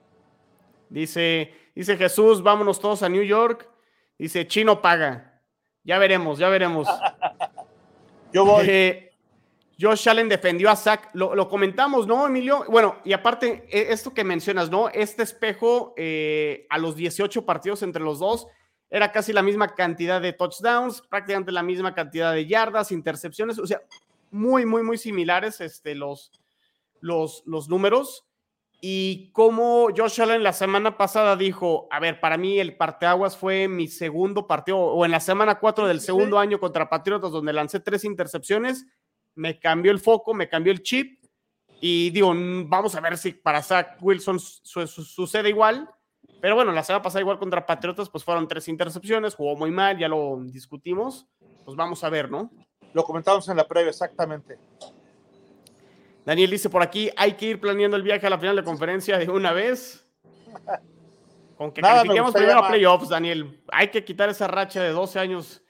Dice, dice Jesús, vámonos todos a New York. Dice, Chino paga. Ya veremos, ya veremos. <laughs> Yo voy. Eh, Josh Allen defendió a Zach. Lo, lo comentamos, ¿no, Emilio? Bueno, y aparte, e- esto que mencionas, ¿no? Este espejo eh, a los 18 partidos entre los dos era casi la misma cantidad de touchdowns, prácticamente la misma cantidad de yardas, intercepciones, o sea, muy, muy, muy similares este, los, los, los números. Y como Josh Allen la semana pasada dijo, a ver, para mí el parteaguas fue mi segundo partido, o en la semana 4 del segundo año contra Patriotas, donde lancé tres intercepciones, me cambió el foco, me cambió el chip. Y digo, mm, vamos a ver si para Zach Wilson su- su- sucede igual. Pero bueno, la semana pasada igual contra Patriotas, pues fueron tres intercepciones, jugó muy mal, ya lo discutimos. Pues vamos a ver, ¿no? Lo comentamos en la previa, exactamente. Daniel dice por aquí, hay que ir planeando el viaje a la final de conferencia de una vez. Con que Nada, califiquemos primero a playoffs, Daniel. Hay que quitar esa racha de 12 años.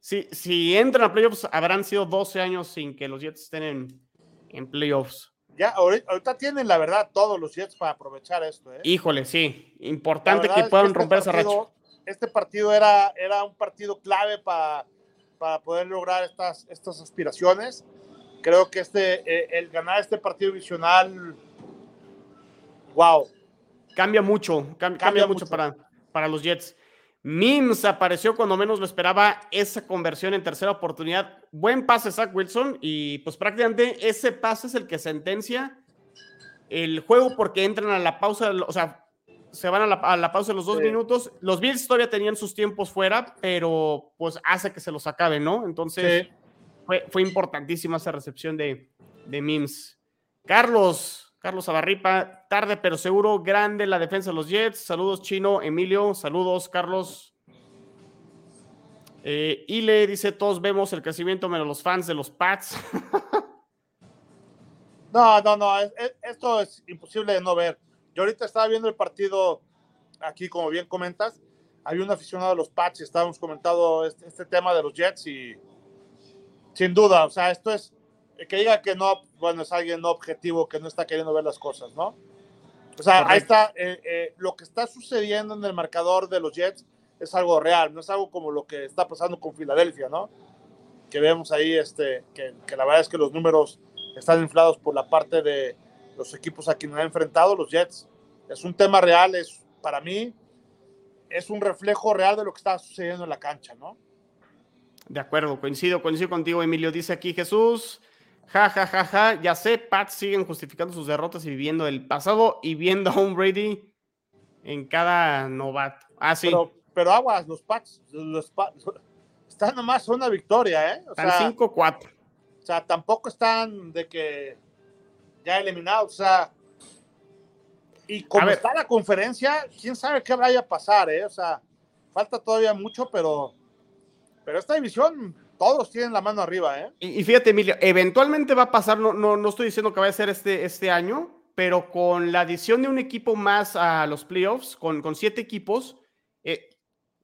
Si, si entran a playoffs, habrán sido 12 años sin que los Jets estén en, en playoffs. Ya, ahorita, tienen la verdad todos los Jets para aprovechar esto, ¿eh? Híjole, sí. Importante que es puedan este romper esa racha. partido- Este partido era, era un partido clave para, para poder lograr estas, estas aspiraciones. Creo que este, eh, el ganar este partido divisional, wow. Cambia mucho, cam- cambia, mucho, mucho. Para, para los Jets. Mims apareció cuando menos lo esperaba esa conversión en tercera oportunidad. Buen pase Zach Wilson y pues prácticamente ese pase es el que sentencia el juego porque entran a la pausa, o sea, se van a la, a la pausa de los dos Sí. minutos. Los Bills todavía tenían sus tiempos fuera, pero pues hace que se los acabe, ¿no? Entonces Sí. Fue, importantísima esa recepción de, de Mims. Carlos, Carlos Abarripa, tarde pero seguro, grande la defensa de los Jets. Saludos, Chino, Emilio, saludos, Carlos. Eh, Ile dice: Todos vemos el crecimiento menos los fans de los Pats. <laughs> No, no, no, es- es- esto es imposible de no ver. Yo ahorita estaba viendo el partido aquí, como bien comentas, había un aficionado de los Pats y estábamos comentando este, este tema de los Jets y sin duda, o sea, esto es, que diga que no, bueno, es alguien no objetivo, que no está queriendo ver las cosas, ¿no? O sea, ahí está, eh, eh, lo que está sucediendo en el marcador de los Jets es algo real, no es algo como lo que está pasando con Filadelfia, ¿no? Que vemos ahí, este, que, que la verdad es que los números están inflados por la parte de los equipos a quienes han enfrentado los Jets. Es un tema real, es para mí es un reflejo real de lo que está sucediendo en la cancha, ¿no? De acuerdo, coincido, coincido contigo, Emilio. Dice aquí Jesús, ja, ja, ja, ja, ya sé, Pats siguen justificando sus derrotas y viviendo el pasado y viendo a un Brady en cada novato. Ah, sí. Pero, pero aguas, los Pats, los Pats están nomás una victoria, ¿eh? O Están sea, 5-4. o sea, tampoco están de que ya eliminados, o sea, y como está la conferencia, quién sabe qué vaya a pasar, ¿eh? O sea, falta todavía mucho, pero, pero esta división, todos tienen la mano arriba, ¿eh? Y, y fíjate, Emilio, eventualmente va a pasar, no, no, no estoy diciendo que vaya a ser este, este año, pero con la adición de un equipo más a los playoffs, con, con siete equipos, eh,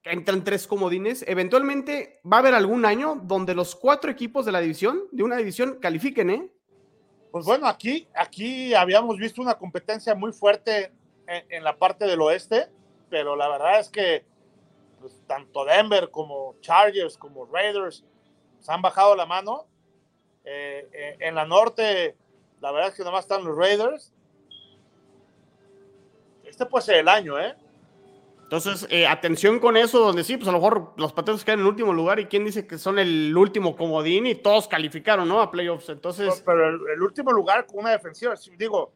entran tres comodines, eventualmente va a haber algún año donde los cuatro equipos de la división, de una división, califiquen, ¿eh? Pues bueno, aquí, aquí habíamos visto una competencia muy fuerte en, en la parte del oeste, pero la verdad es que pues, tanto Denver como Chargers como Raiders se han bajado la mano. Eh, eh, en la norte, la verdad es que nomás están los Raiders. Este puede ser el año, ¿eh? Entonces, eh, atención con eso, donde sí, pues a lo mejor los patriotas quedan en último lugar y quién dice que son el último comodín y todos calificaron, ¿no? A playoffs. Entonces, Pero el, el último lugar con una defensiva, digo,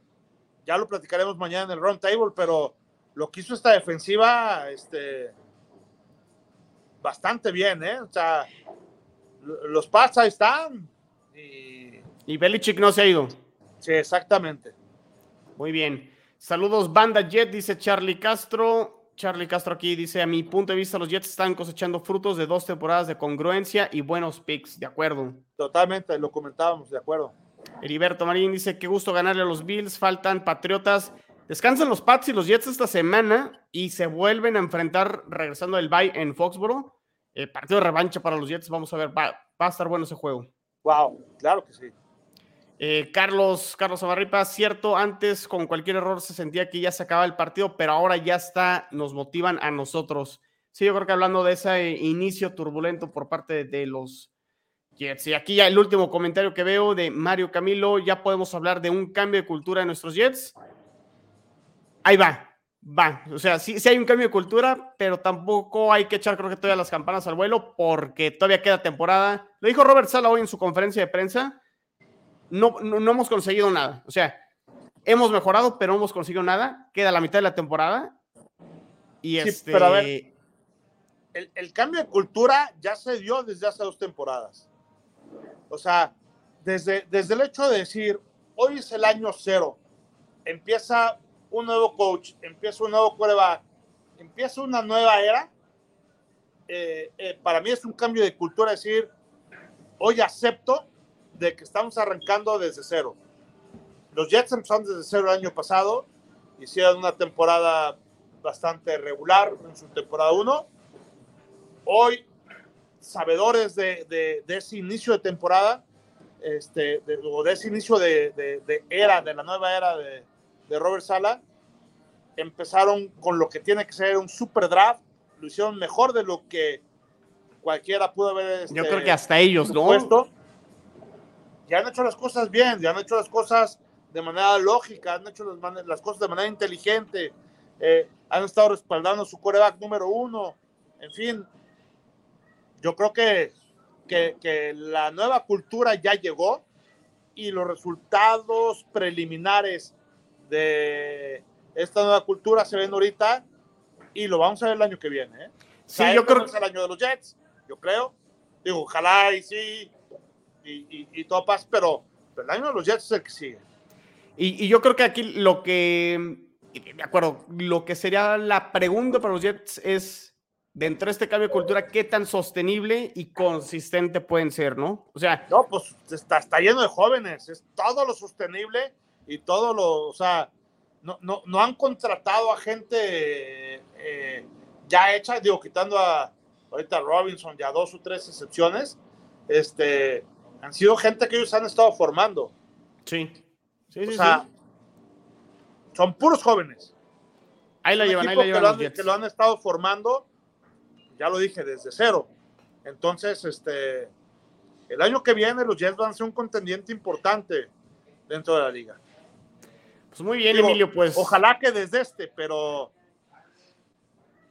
ya lo platicaremos mañana en el round table, pero lo que hizo esta defensiva, este, bastante bien, ¿eh? O sea, lo- los Pats ahí están. Y, y Belichick no se ha ido. sí, exactamente. Muy bien. Saludos, Banda Jet, dice Charlie Castro. Charlie Castro aquí dice, a mi punto de vista, los Jets están cosechando frutos de dos temporadas de congruencia y buenos picks. De acuerdo. Totalmente, lo comentábamos, de acuerdo. Heriberto Marín dice, qué gusto ganarle a los Bills. Faltan Patriotas. Descansan los Pats y los Jets esta semana y se vuelven a enfrentar regresando del bye en Foxboro. Eh, partido de revancha para los Jets. Vamos a ver, va, va a estar bueno ese juego. Wow, claro que sí. Eh, Carlos, Carlos Amarripa, cierto, antes con cualquier error se sentía que ya se acababa el partido, pero ahora ya está, nos motivan a nosotros. Sí, yo creo que hablando de ese inicio turbulento por parte de, de los Jets. Y aquí ya el último comentario que veo de Mario Camilo, ya podemos hablar de un cambio de cultura en nuestros Jets. Ahí va, va. O sea, sí, sí hay un cambio de cultura, pero tampoco hay que echar, creo que todavía las campanas al vuelo, porque todavía queda temporada. Lo dijo Robert Sala hoy en su conferencia de prensa no, no, no hemos conseguido nada. O sea, hemos mejorado, pero no hemos conseguido nada. Queda la mitad de la temporada. Y Sí, este. pero a ver. El, el cambio de cultura ya se dio desde hace dos temporadas. O sea, desde, desde el hecho de decir, hoy es el año cero, empieza un nuevo coach, empieza un nuevo quarterback, empieza una nueva era, eh, eh, para mí es un cambio de cultura decir, hoy acepto de que estamos arrancando desde cero. Los Jets empezaron desde cero el año pasado, hicieron una temporada bastante regular en su temporada 1. Hoy, sabedores de, de- ese inicio de temporada, este, de, o de ese inicio de- de era, de la nueva era de, de Robert Sala, empezaron con lo que tiene que ser un super draft, lo hicieron mejor de lo que cualquiera pudo haber. Yo este, creo que hasta ellos, ¿no? supuesto. Ya han hecho las cosas bien, ya han hecho las cosas de manera lógica, han hecho las, las cosas de manera inteligente, eh, han estado respaldando su coreback número uno, en fin. Yo creo que, que, que la nueva cultura ya llegó y los resultados preliminares de esta nueva cultura se ven ahorita y lo vamos a ver el año que viene. ¿eh? Sí, yo creo que es el año de los Jets, yo creo. Digo, ojalá y sí, y, y, y todo pasa, pero, pero el año de los Jets es el que sigue. Y, y yo creo que aquí lo que. De acuerdo, lo que sería la pregunta para los Jets es: dentro de este cambio de cultura, ¿qué tan sostenible y consistente pueden ser, no? O sea, No, pues está, está lleno de jóvenes, es todo lo sostenible y todo lo, o sea, no, no, no han contratado a gente eh, ya hecha, digo, quitando a ahorita a Robinson, ya dos o tres excepciones, este, han sido gente que ellos han estado formando. sí. Sí, O sí, sea, sí. son puros jóvenes. Ahí la llevan, ahí la que llevan lo, han, Jets. que lo han estado formando, ya lo dije, desde cero. Entonces, este, el año que viene los Jets van a ser un contendiente importante dentro de la liga. Pues muy bien, Digo, Emilio, pues. Ojalá que desde este, pero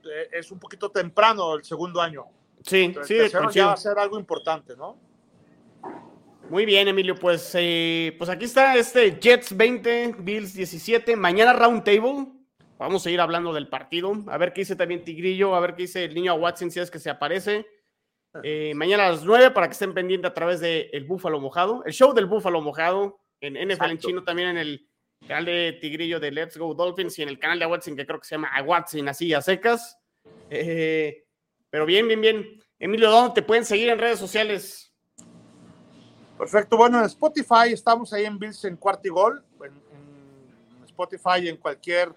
eh, es un poquito temprano el segundo año. Sí, Entonces, sí, el tercero ya va a ser algo importante, ¿no? Muy bien, Emilio. Pues, eh, pues aquí está este Jets 20, Bills 17. Mañana round table. Vamos a ir hablando del partido. A ver qué dice también Tigrillo. A ver qué dice el niño Watson si es que se aparece. Eh, mañana a las 9 para que estén pendientes a través de El Búfalo Mojado. El show del Búfalo Mojado en NFL en Exacto. chino, también en el canal de Tigrillo de Let's Go Dolphins y en el canal de Watson que creo que se llama Watson, así a secas. Eh, pero bien, bien, bien. Emilio, ¿dónde te pueden seguir en redes sociales? Perfecto. Bueno, en Spotify estamos ahí en Bills en cuarto y gol. En, en Spotify en cualquier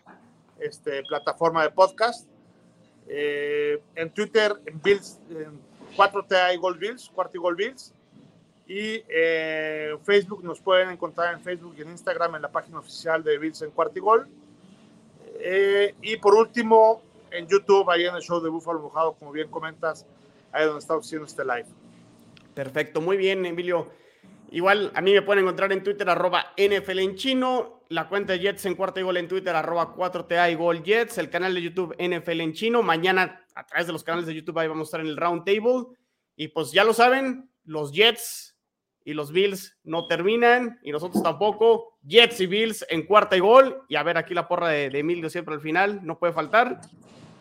este, plataforma de podcast. Eh, en Twitter, en Bills, en 4TA y Gol Bills, cuarto y gol Bills. Y eh, Facebook nos pueden encontrar en Facebook y en Instagram en la página oficial de Bills en cuarto y gol. Eh, y por último, en YouTube, ahí en el show de Búfalo Mojado, como bien comentas, ahí donde estamos haciendo este live. Perfecto, muy bien, Emilio. Igual a mí me pueden encontrar en Twitter, arroba NFL en chino, la cuenta de Jets en cuarta y gol en Twitter, arroba 4TA y gol Jets, el canal de YouTube NFL en chino. Mañana, a través de los canales de YouTube, ahí vamos a estar en el round table. Y pues ya lo saben, los Jets y los Bills no terminan, y nosotros tampoco. Jets y Bills en cuarta y gol. Y a ver aquí la porra de, de Emilio siempre al final, no puede faltar.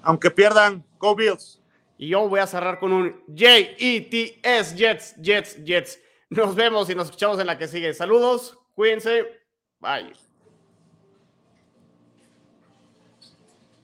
Aunque pierdan, Go Bills. Y yo voy a cerrar con un J-E-T-S, Jets, Jets, Jets. Nos vemos y nos escuchamos en la que sigue. Saludos, cuídense, bye.